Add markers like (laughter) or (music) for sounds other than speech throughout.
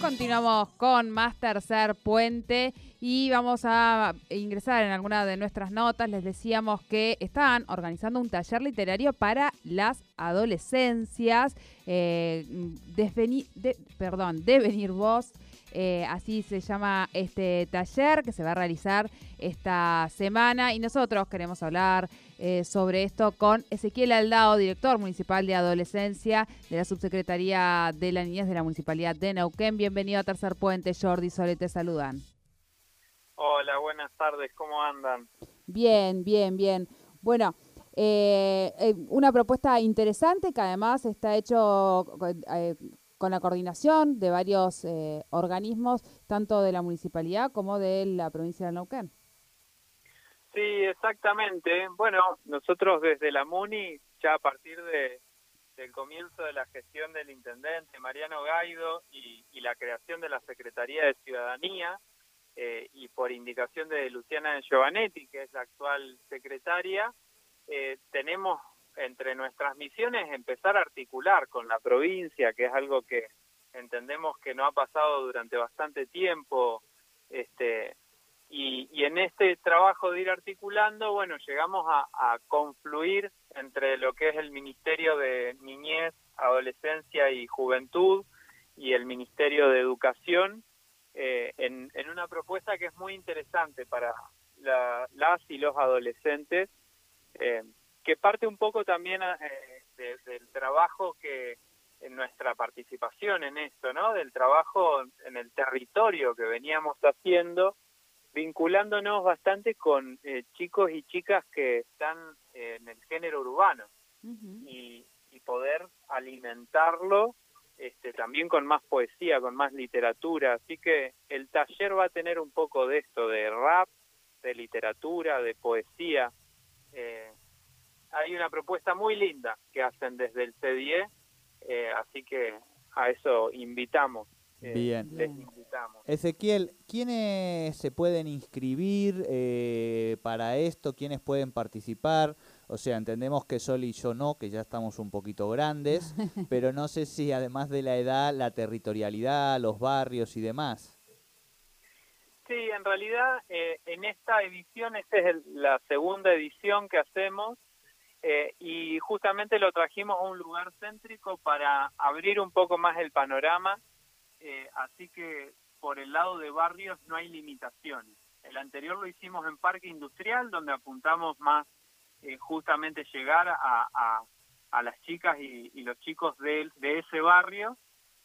Continuamos con más tercer puente y vamos a ingresar en alguna de nuestras notas. Les decíamos que están organizando un taller literario para las adolescencias. Eh, de, perdón, Devenir Voz. Eh, así se llama este taller que se va a realizar esta semana y nosotros queremos hablar eh, sobre esto con Ezequiel Aldao, director municipal de adolescencia de la Subsecretaría de la Niñez de la Municipalidad de Neuquén. Bienvenido a Tercer Puente, Jordi Sole, te saludan. Hola, buenas tardes, ¿cómo andan? Bien, bien, bien. Bueno, eh, una propuesta interesante que además está hecho con la coordinación de varios eh, organismos, tanto de la municipalidad como de la provincia de Neuquén. Sí, exactamente. Bueno, nosotros desde la MUNI, ya a partir de, del comienzo de la gestión del intendente Mariano Gaido y, la creación de la Secretaría de Ciudadanía, eh, y por indicación de Luciana Giovanetti, que es la actual secretaria, eh, tenemos entre nuestras misiones empezar a articular con la provincia, que es algo que entendemos que no ha pasado durante bastante tiempo, este, y, en este trabajo de ir articulando, bueno, llegamos a, confluir entre lo que es el Ministerio de Niñez, Adolescencia y Juventud y el Ministerio de Educación eh, en, en, una propuesta que es muy interesante para la, las y los adolescentes. Eh, que parte un poco también eh, del trabajo que en nuestra participación en esto, ¿no? Del trabajo en el territorio que veníamos haciendo, vinculándonos bastante con eh, chicos y chicas que están en el género urbano y, y, poder alimentarlo este, también con más poesía, con más literatura. Así que el taller va a tener un poco de esto, de rap, de literatura, de poesía. Eh, hay una propuesta muy linda que hacen desde el CDIE, eh, así que a eso invitamos. Eh, Bien. Les invitamos. Ezequiel, ¿quiénes se pueden inscribir eh, para esto? ¿Quiénes pueden participar? O sea, entendemos que Sol y yo no, que ya estamos un poquito grandes, (laughs) pero no sé si además de la edad, la territorialidad, los barrios y demás. Sí, en realidad en esta edición, esta es la segunda edición que hacemos, eh, y justamente lo trajimos a un lugar céntrico para abrir un poco más el panorama, eh, así que por el lado de barrios no hay limitaciones. El anterior lo hicimos en Parque Industrial, donde apuntamos más eh, justamente llegar a, a, las chicas y, y los chicos de, de, ese barrio.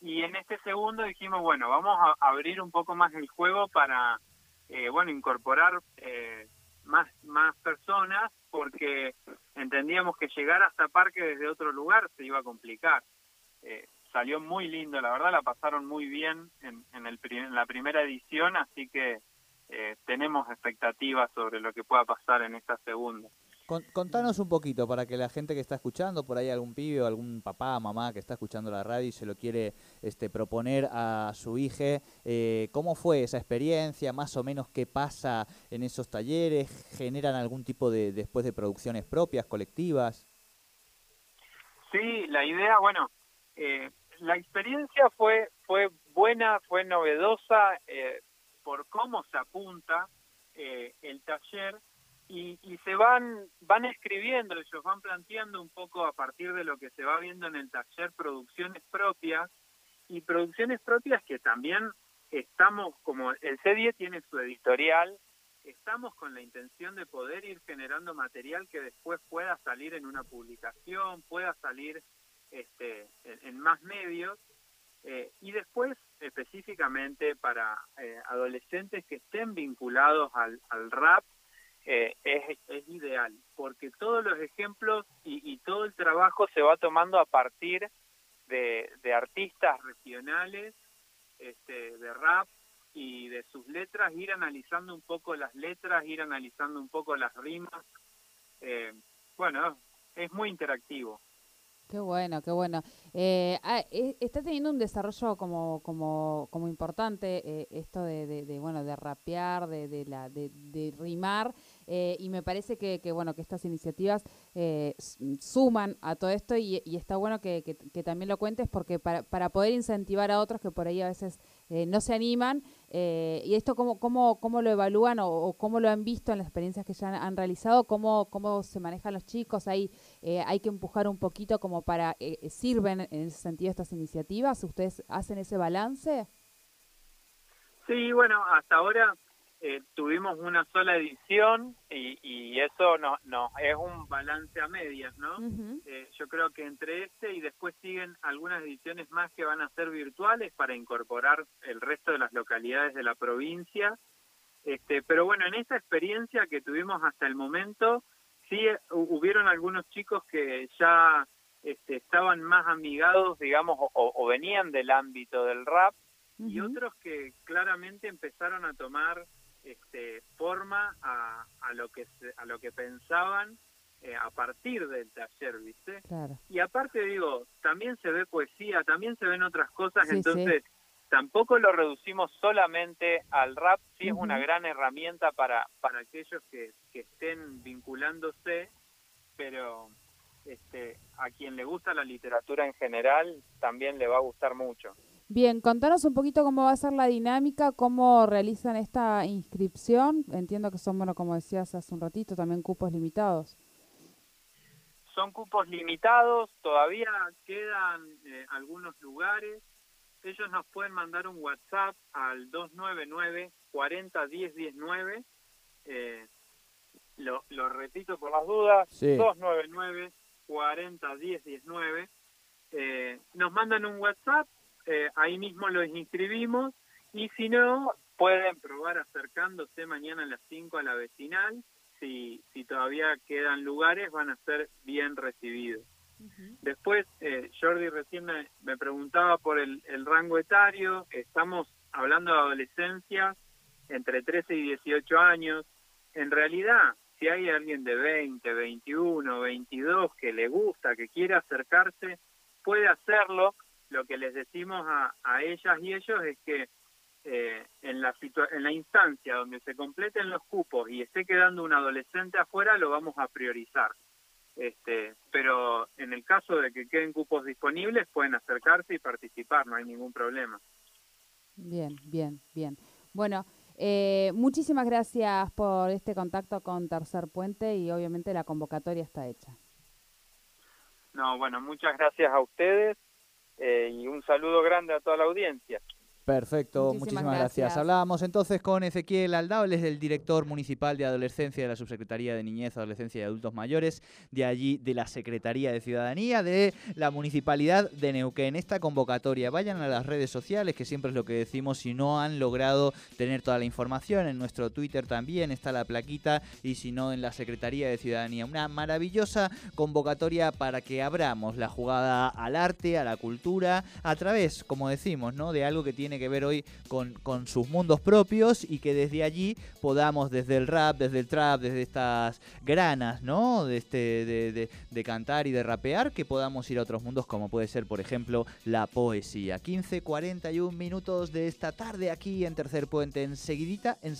Y en este segundo dijimos, bueno, vamos a abrir un poco más el juego para, bueno, incorporar más, más personas porque entendíamos que llegar hasta Parque desde otro lugar se iba a complicar. Eh, salió muy lindo, la verdad la pasaron muy bien en, en, el, en la primera edición, así que eh, tenemos expectativas sobre lo que pueda pasar en esta segunda. Contanos un poquito para que la gente que está escuchando, por ahí algún pibe o algún papá, mamá que está escuchando la radio y se lo quiere este, proponer a su hija, eh, ¿cómo fue esa experiencia? Más o menos qué pasa en esos talleres, generan algún tipo de después de producciones propias, colectivas. Sí, la idea, bueno, eh, la experiencia fue fue buena, fue novedosa eh, por cómo se apunta el taller y, se van van escribiendo, ellos van planteando un poco a partir de lo que se va viendo en el taller producciones propias y producciones propias que también estamos, como el C10 tiene su editorial, estamos con la intención de poder ir generando material que después pueda salir en una publicación, pueda salir este, en, más medios eh, y después específicamente para eh, adolescentes que estén vinculados al, al rap eh, es, ideal, porque todos los ejemplos y, y, todo el trabajo se va tomando a partir de, de artistas regionales, este, de rap y de sus letras, ir analizando un poco las letras, ir analizando un poco las rimas. Eh, bueno, es muy interactivo. Qué bueno, qué bueno. Eh, ah, eh, está teniendo un desarrollo como como como importante eh, esto de, de, bueno de rapear, de de la de, de rimar eh, y me parece que, bueno, que estas iniciativas eh, suman a todo esto y, está bueno que, también lo cuentes porque para, para poder incentivar a otros que por ahí a veces eh, no se animan. Eh, ¿Y esto cómo, cómo, cómo lo evalúan o, cómo lo han visto en las experiencias que ya han, realizado? ¿Cómo, ¿Cómo se manejan los chicos? ¿Hay, eh, hay que empujar un poquito como para... ¿Sirven en ese sentido estas iniciativas? ¿Ustedes hacen ese balance? Sí, bueno, hasta ahora eh, tuvimos una sola edición y, y eso no, no es un balance a medias, ¿no? Eh, yo creo que entre este y después siguen algunas ediciones más que van a ser virtuales para incorporar el resto de las localidades de la provincia. Este, pero bueno, en esta experiencia que tuvimos hasta el momento, sí eh, hubieron algunos chicos que ya este, estaban más amigados, digamos, o, venían del ámbito del rap, y otros que claramente empezaron a tomar este, forma a, a, lo que a lo que pensaban eh, a partir del taller, ¿viste? Y aparte digo, también se ve poesía, también se ven otras cosas, entonces tampoco lo reducimos solamente al rap, sí es una gran herramienta para, para aquellos que, que estén vinculándose, pero este, a quien le gusta la literatura en general también le va a gustar mucho. Bien, contanos un poquito cómo va a ser la dinámica, cómo realizan esta inscripción. Entiendo que son, bueno, como decías hace un ratito, también cupos limitados. Son cupos limitados, todavía quedan eh, algunos lugares. Ellos nos pueden mandar un WhatsApp al 299 40 10 19. Eh, lo, lo repito por las dudas, 299 40 10 19. Eh, nos mandan un WhatsApp eh, ahí mismo los inscribimos y si no, pueden probar acercándose mañana a las 5 a la vecinal. Si, si todavía quedan lugares, van a ser bien recibidos. Después, eh, Jordi recién me, preguntaba por el, el, rango etario. Estamos hablando de adolescencia entre 13 y 18 años. En realidad, si hay alguien de 20, 21, 22 que le gusta, que quiere acercarse, puede hacerlo lo que les decimos a, a ellas y ellos es que eh, en, la en la instancia donde se completen los cupos y esté quedando un adolescente afuera, lo vamos a priorizar. Este, pero en el caso de que queden cupos disponibles, pueden acercarse y participar, no hay ningún problema. Bien, bien, bien. Bueno, eh, muchísimas gracias por este contacto con Tercer Puente y obviamente la convocatoria está hecha. No, bueno, muchas gracias a ustedes eh, y un saludo grande a toda la audiencia. Perfecto, muchísimas, gracias. Hablábamos entonces con Ezequiel Aldao, él es el director municipal de adolescencia de la Subsecretaría de Niñez, Adolescencia y Adultos Mayores, de allí de la Secretaría de Ciudadanía de la Municipalidad de Neuquén. Esta convocatoria, vayan a las redes sociales, que siempre es lo que decimos, si no han logrado tener toda la información, en nuestro Twitter también está la plaquita y si no en la Secretaría de Ciudadanía. Una maravillosa convocatoria para que abramos la jugada al arte, a la cultura, a través, como decimos, ¿no? de algo que tiene que ver hoy con, con sus mundos propios y que desde allí podamos, desde el rap, desde el trap, desde estas granas, ¿no? De, este, de, de, cantar y de rapear, que podamos ir a otros mundos como puede ser, por ejemplo, la poesía. 15, 41 minutos de esta tarde aquí en Tercer Puente, enseguidita, enseguidita.